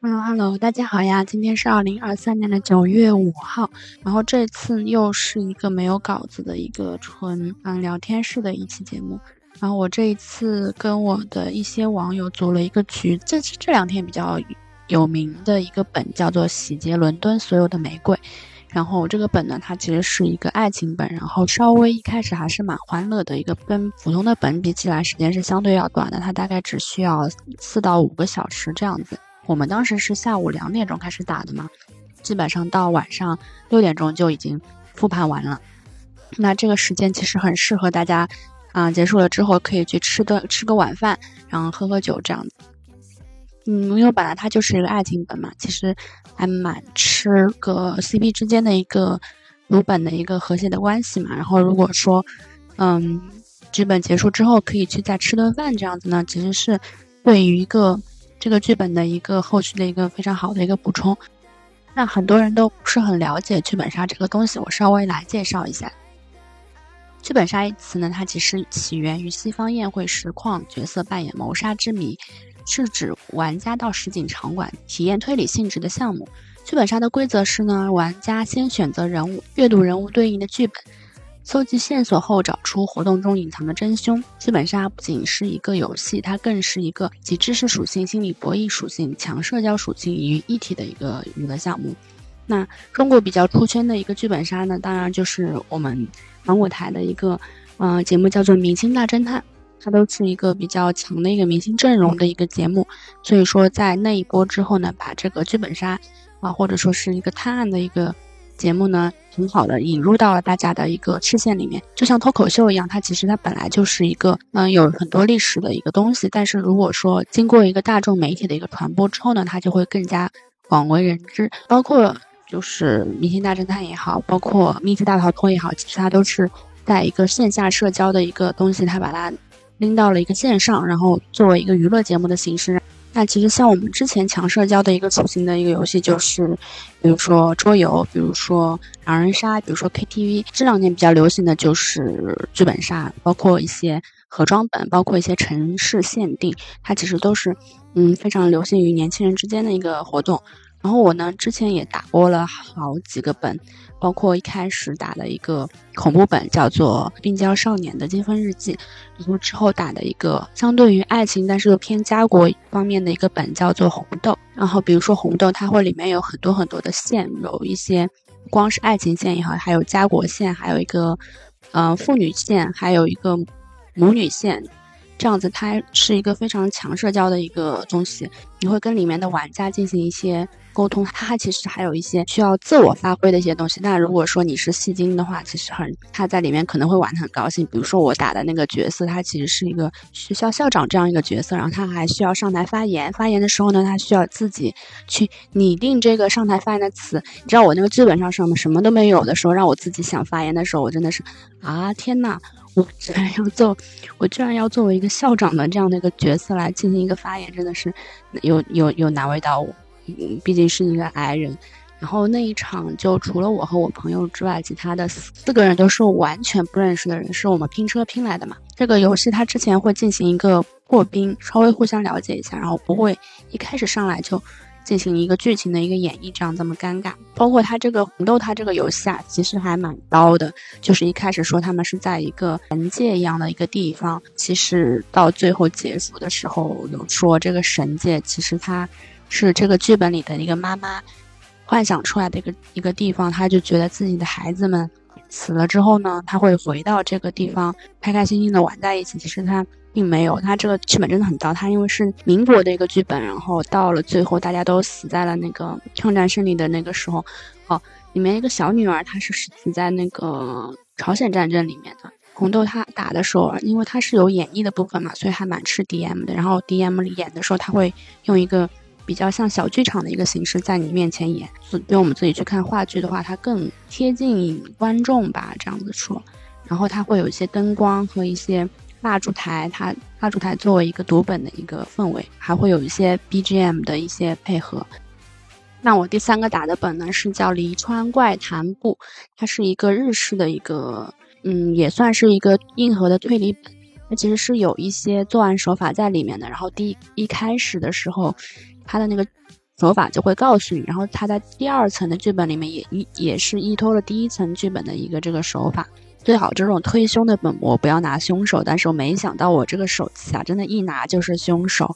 Hello Hello，大家好呀！今天是二零二三年的九月五号，然后这次又是一个没有稿子的一个纯嗯聊天式的一期节目。然后我这一次跟我的一些网友组了一个局，这这两天比较有名的一个本叫做《洗劫伦敦所有的玫瑰》。然后这个本呢，它其实是一个爱情本，然后稍微一开始还是蛮欢乐的一个，跟普通的本比起来，时间是相对要短的，它大概只需要四到五个小时这样子。我们当时是下午两点钟开始打的嘛，基本上到晚上六点钟就已经复盘完了。那这个时间其实很适合大家，啊，结束了之后可以去吃顿吃个晚饭，然后喝喝酒这样子。嗯，因为本来它就是一个爱情本嘛，其实还蛮吃个 CP 之间的一个如本的一个和谐的关系嘛。然后如果说，嗯，剧本结束之后可以去再吃顿饭这样子呢，其实是对于一个这个剧本的一个后续的一个非常好的一个补充。那很多人都不是很了解剧本杀这个东西，我稍微来介绍一下。剧本杀一词呢，它其实起源于西方宴会实况角色扮演谋杀之谜。是指玩家到实景场馆体验推理性质的项目。剧本杀的规则是呢，玩家先选择人物，阅读人物对应的剧本，搜集线索后找出活动中隐藏的真凶。剧本杀不仅是一个游戏，它更是一个集知识属性、心理博弈属性、强社交属性于一体的一个娱乐项目。那中国比较出圈的一个剧本杀呢，当然就是我们芒果台的一个呃节目，叫做《明星大侦探》。它都是一个比较强的一个明星阵容的一个节目，所以说在那一波之后呢，把这个剧本杀啊，或者说是一个探案的一个节目呢，很好的引入到了大家的一个视线里面，就像脱口秀一样，它其实它本来就是一个嗯有很多历史的一个东西，但是如果说经过一个大众媒体的一个传播之后呢，它就会更加广为人知，包括就是明星大侦探也好，包括密室大逃脱也好，其实它都是在一个线下社交的一个东西，它把它。拎到了一个线上，然后作为一个娱乐节目的形式。那其实像我们之前强社交的一个出行的一个游戏，就是比如说桌游，比如说狼人杀，比如说 KTV。这两年比较流行的就是剧本杀，包括一些盒装本，包括一些城市限定，它其实都是嗯非常流行于年轻人之间的一个活动。然后我呢，之前也打过了好几个本，包括一开始打的一个恐怖本，叫做《病娇少年的积分日记》，然后之后打的一个相对于爱情，但是又偏家国方面的一个本，叫做《红豆》。然后比如说红豆，它会里面有很多很多的线，有一些不光是爱情线也好，还有家国线，还有一个呃妇女线，还有一个母女线。这样子，它是一个非常强社交的一个东西。你会跟里面的玩家进行一些沟通，它其实还有一些需要自我发挥的一些东西。那如果说你是戏精的话，其实很他在里面可能会玩的很高兴。比如说我打的那个角色，他其实是一个学校校长这样一个角色，然后他还需要上台发言。发言的时候呢，他需要自己去拟定这个上台发言的词。你知道我那个剧本上什么什么都没有的时候，让我自己想发言的时候，我真的是啊天呐！我居然要做，我居然要作为一个校长的这样的一个角色来进行一个发言，真的是有有有难为到我。嗯，毕竟是一个矮人。然后那一场就除了我和我朋友之外，其他的四个人都是完全不认识的人，是我们拼车拼来的嘛。这个游戏它之前会进行一个破冰，稍微互相了解一下，然后不会一开始上来就。进行一个剧情的一个演绎，这样这么尴尬。包括他这个红豆，他这个游戏啊，其实还蛮刀的。就是一开始说他们是在一个神界一样的一个地方，其实到最后结束的时候，有说这个神界其实它是这个剧本里的一个妈妈幻想出来的一个一个地方。他就觉得自己的孩子们死了之后呢，他会回到这个地方，开开心心的玩在一起。其实他。并没有，他这个剧本真的很糟。他因为是民国的一个剧本，然后到了最后，大家都死在了那个抗战胜利的那个时候。哦，里面一个小女儿，她是死在那个朝鲜战争里面的红豆，他打的时候，因为他是有演绎的部分嘛，所以还蛮吃 DM 的。然后 DM 里演的时候，他会用一个比较像小剧场的一个形式在你面前演。对我们自己去看话剧的话，它更贴近观众吧，这样子说。然后它会有一些灯光和一些蜡烛台，它蜡烛台作为一个读本的一个氛围，还会有一些 BGM 的一些配合。那我第三个打的本呢是叫《离川怪谈部》，它是一个日式的一个，嗯，也算是一个硬核的推理本。它其实是有一些作案手法在里面的。然后第一开始的时候，他的那个手法就会告诉你。然后他在第二层的剧本里面也依也是依托了第一层剧本的一个这个手法。最好这种推凶的本我不要拿凶手，但是我没想到我这个手气啊，真的一拿就是凶手。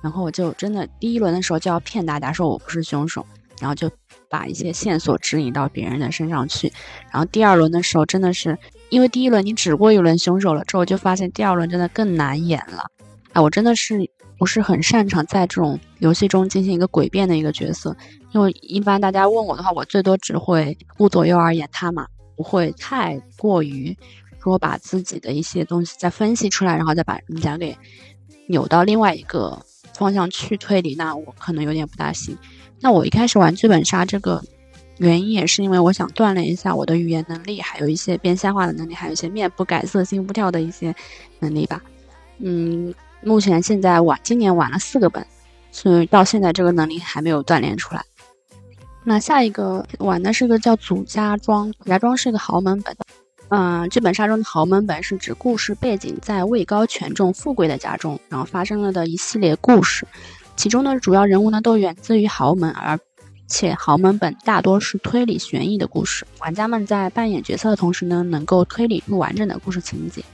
然后我就真的第一轮的时候就要骗大家说我不是凶手，然后就把一些线索指引到别人的身上去。然后第二轮的时候真的是因为第一轮你指过一轮凶手了之后，就发现第二轮真的更难演了。哎，我真的是不是很擅长在这种游戏中进行一个诡辩的一个角色，因为一般大家问我的话，我最多只会顾左右而言他嘛，不会太过于说把自己的一些东西再分析出来，然后再把人家给扭到另外一个。方向去推理，那我可能有点不大行。那我一开始玩剧本杀这个原因也是因为我想锻炼一下我的语言能力，还有一些变瞎话的能力，还有一些面不改色心不跳的一些能力吧。嗯，目前现在玩今年玩了四个本，所以到现在这个能力还没有锻炼出来。那下一个玩的是个叫祖家庄，祖家庄是一个豪门本。嗯，剧本杀中的豪门本是指故事背景在位高权重、富贵的家中，然后发生了的一系列故事。其中的，主要人物呢都源自于豪门，而且豪门本大多是推理悬疑的故事。玩家们在扮演角色的同时呢，能够推理出完整的故事情节。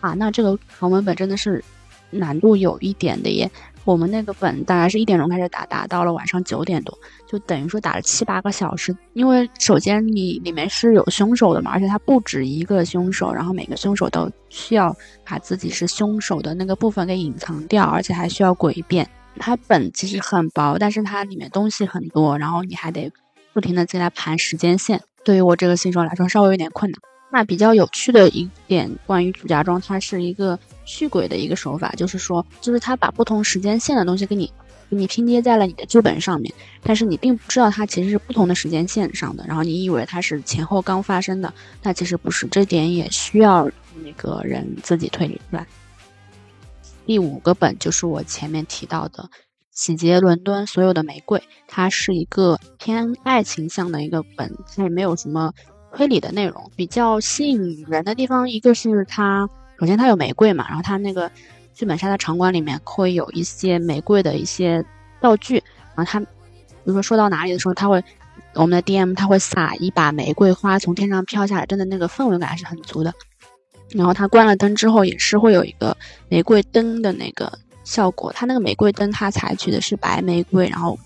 啊，那这个豪门本真的是难度有一点的耶。我们那个本大概是一点钟开始打，打到了晚上九点多，就等于说打了七八个小时。因为首先你里面是有凶手的嘛，而且它不止一个凶手，然后每个凶手都需要把自己是凶手的那个部分给隐藏掉，而且还需要诡辩。它本其实很薄，但是它里面东西很多，然后你还得不停的进来盘时间线。对于我这个新手来说，稍微有点困难。那比较有趣的一点，关于主家庄，它是一个续轨的一个手法，就是说，就是它把不同时间线的东西给你，给你拼接在了你的剧本上面，但是你并不知道它其实是不同的时间线上的，然后你以为它是前后刚发生的，那其实不是，这点也需要那个人自己推理出来。第五个本就是我前面提到的《洗劫伦敦所有的玫瑰》，它是一个偏爱情向的一个本，它也没有什么。推理的内容比较吸引人的地方，一个是它，首先它有玫瑰嘛，然后它那个剧本杀的场馆里面会有一些玫瑰的一些道具，然后它，比如说说到哪里的时候，它会，我们的 DM 它会撒一把玫瑰花从天上飘下来，真的那个氛围感还是很足的。然后它关了灯之后，也是会有一个玫瑰灯的那个效果，它那个玫瑰灯它采取的是白玫瑰，然后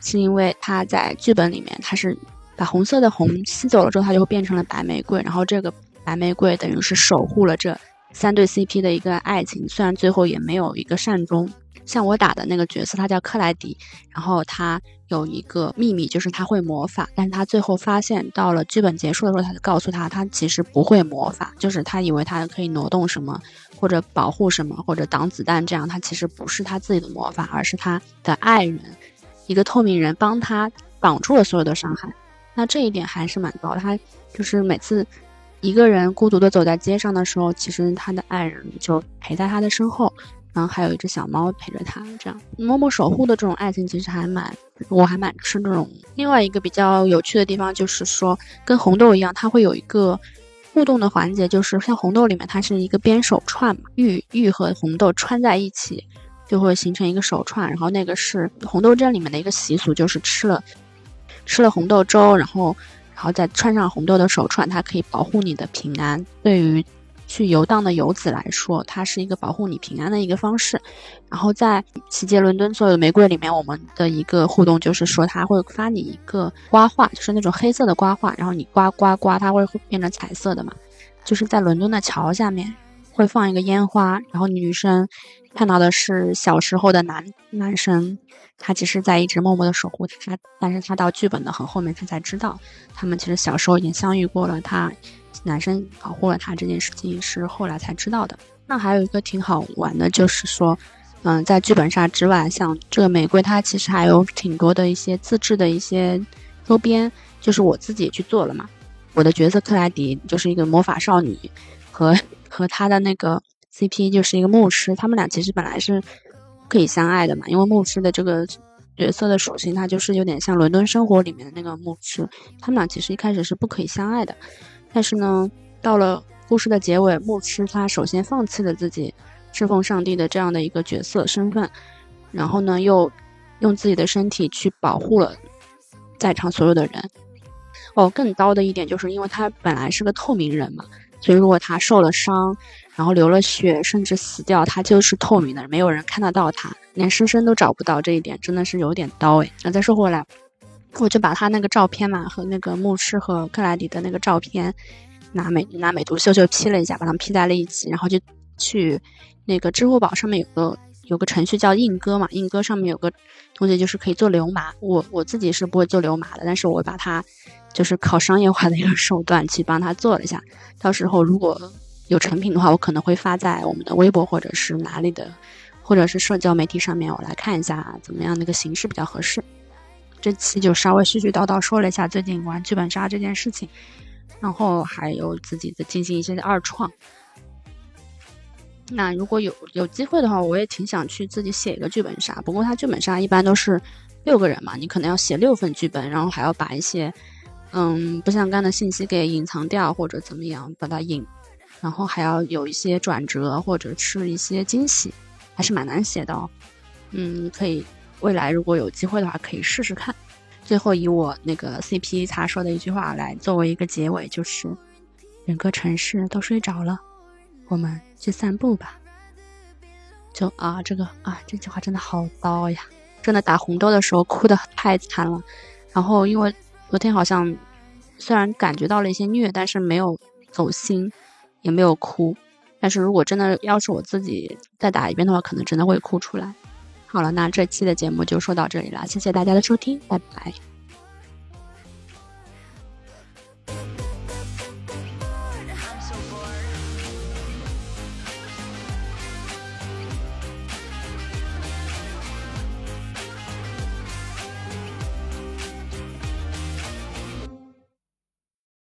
是因为它在剧本里面它是。把红色的红吸走了之后，它就会变成了白玫瑰。然后这个白玫瑰等于是守护了这三对 CP 的一个爱情，虽然最后也没有一个善终。像我打的那个角色，他叫克莱迪，然后他有一个秘密，就是他会魔法。但是他最后发现，到了剧本结束的时候，他就告诉他，他其实不会魔法，就是他以为他可以挪动什么，或者保护什么，或者挡子弹这样，他其实不是他自己的魔法，而是他的爱人，一个透明人帮他挡住了所有的伤害。那这一点还是蛮高，他就是每次一个人孤独的走在街上的时候，其实他的爱人就陪在他的身后，然后还有一只小猫陪着他，这样默默守护的这种爱情，其实还蛮，我还蛮吃这种。另外一个比较有趣的地方就是说，跟红豆一样，它会有一个互动的环节，就是像红豆里面，它是一个编手串嘛，玉玉和红豆串在一起，就会形成一个手串，然后那个是红豆镇里面的一个习俗，就是吃了。吃了红豆粥，然后，然后再穿上红豆的手串，它可以保护你的平安。对于去游荡的游子来说，它是一个保护你平安的一个方式。然后在奇杰伦敦所有的玫瑰里面，我们的一个互动就是说，它会发你一个刮画，就是那种黑色的刮画，然后你刮刮刮，它会变成彩色的嘛。就是在伦敦的桥下面，会放一个烟花，然后女生看到的是小时候的男男生，他其实在一直默默的守护他，但是他到剧本的很后面，他才知道他们其实小时候已经相遇过了，他男生保护了他这件事情是后来才知道的。那还有一个挺好玩的，就是说。嗯，在剧本杀之外，像这个玫瑰，它其实还有挺多的一些自制的一些周边，就是我自己去做了嘛。我的角色克莱迪就是一个魔法少女，和和他的那个 CP 就是一个牧师，他们俩其实本来是可以相爱的嘛，因为牧师的这个角色的属性，它就是有点像伦敦生活里面的那个牧师，他们俩其实一开始是不可以相爱的。但是呢，到了故事的结尾，牧师他首先放弃了自己。侍奉上帝的这样的一个角色身份，然后呢，又用自己的身体去保护了在场所有的人。哦，更高的一点就是因为他本来是个透明人嘛，所以如果他受了伤，然后流了血，甚至死掉，他就是透明的，没有人看得到他，连尸身都找不到。这一点真的是有点刀哎。那再说回来，我就把他那个照片嘛，和那个牧师和克莱迪的那个照片，拿美拿美图秀秀 P 了一下，把他们 P 在了一起，然后就去。那个支付宝上面有个有个程序叫印哥嘛，印哥上面有个东西就是可以做流麻，我我自己是不会做流麻的，但是我把它就是靠商业化的一个手段去帮他做了一下，到时候如果有成品的话，我可能会发在我们的微博或者是哪里的，或者是社交媒体上面，我来看一下怎么样那个形式比较合适。这期就稍微絮絮叨叨说了一下最近玩剧本杀这件事情，然后还有自己的进行一些的二创。那如果有有机会的话，我也挺想去自己写一个剧本杀。不过它剧本杀一般都是六个人嘛，你可能要写六份剧本，然后还要把一些嗯不相干的信息给隐藏掉或者怎么样把它隐，然后还要有一些转折或者是一些惊喜，还是蛮难写的哦。嗯，可以未来如果有机会的话可以试试看。最后以我那个 CP 他说的一句话来作为一个结尾，就是整个城市都睡着了。我们去散步吧。就啊，这个啊，这句话真的好刀呀！真的打红豆的时候哭的太惨了。然后因为昨天好像虽然感觉到了一些虐，但是没有走心，也没有哭。但是如果真的要是我自己再打一遍的话，可能真的会哭出来。好了，那这期的节目就说到这里了，谢谢大家的收听，拜拜。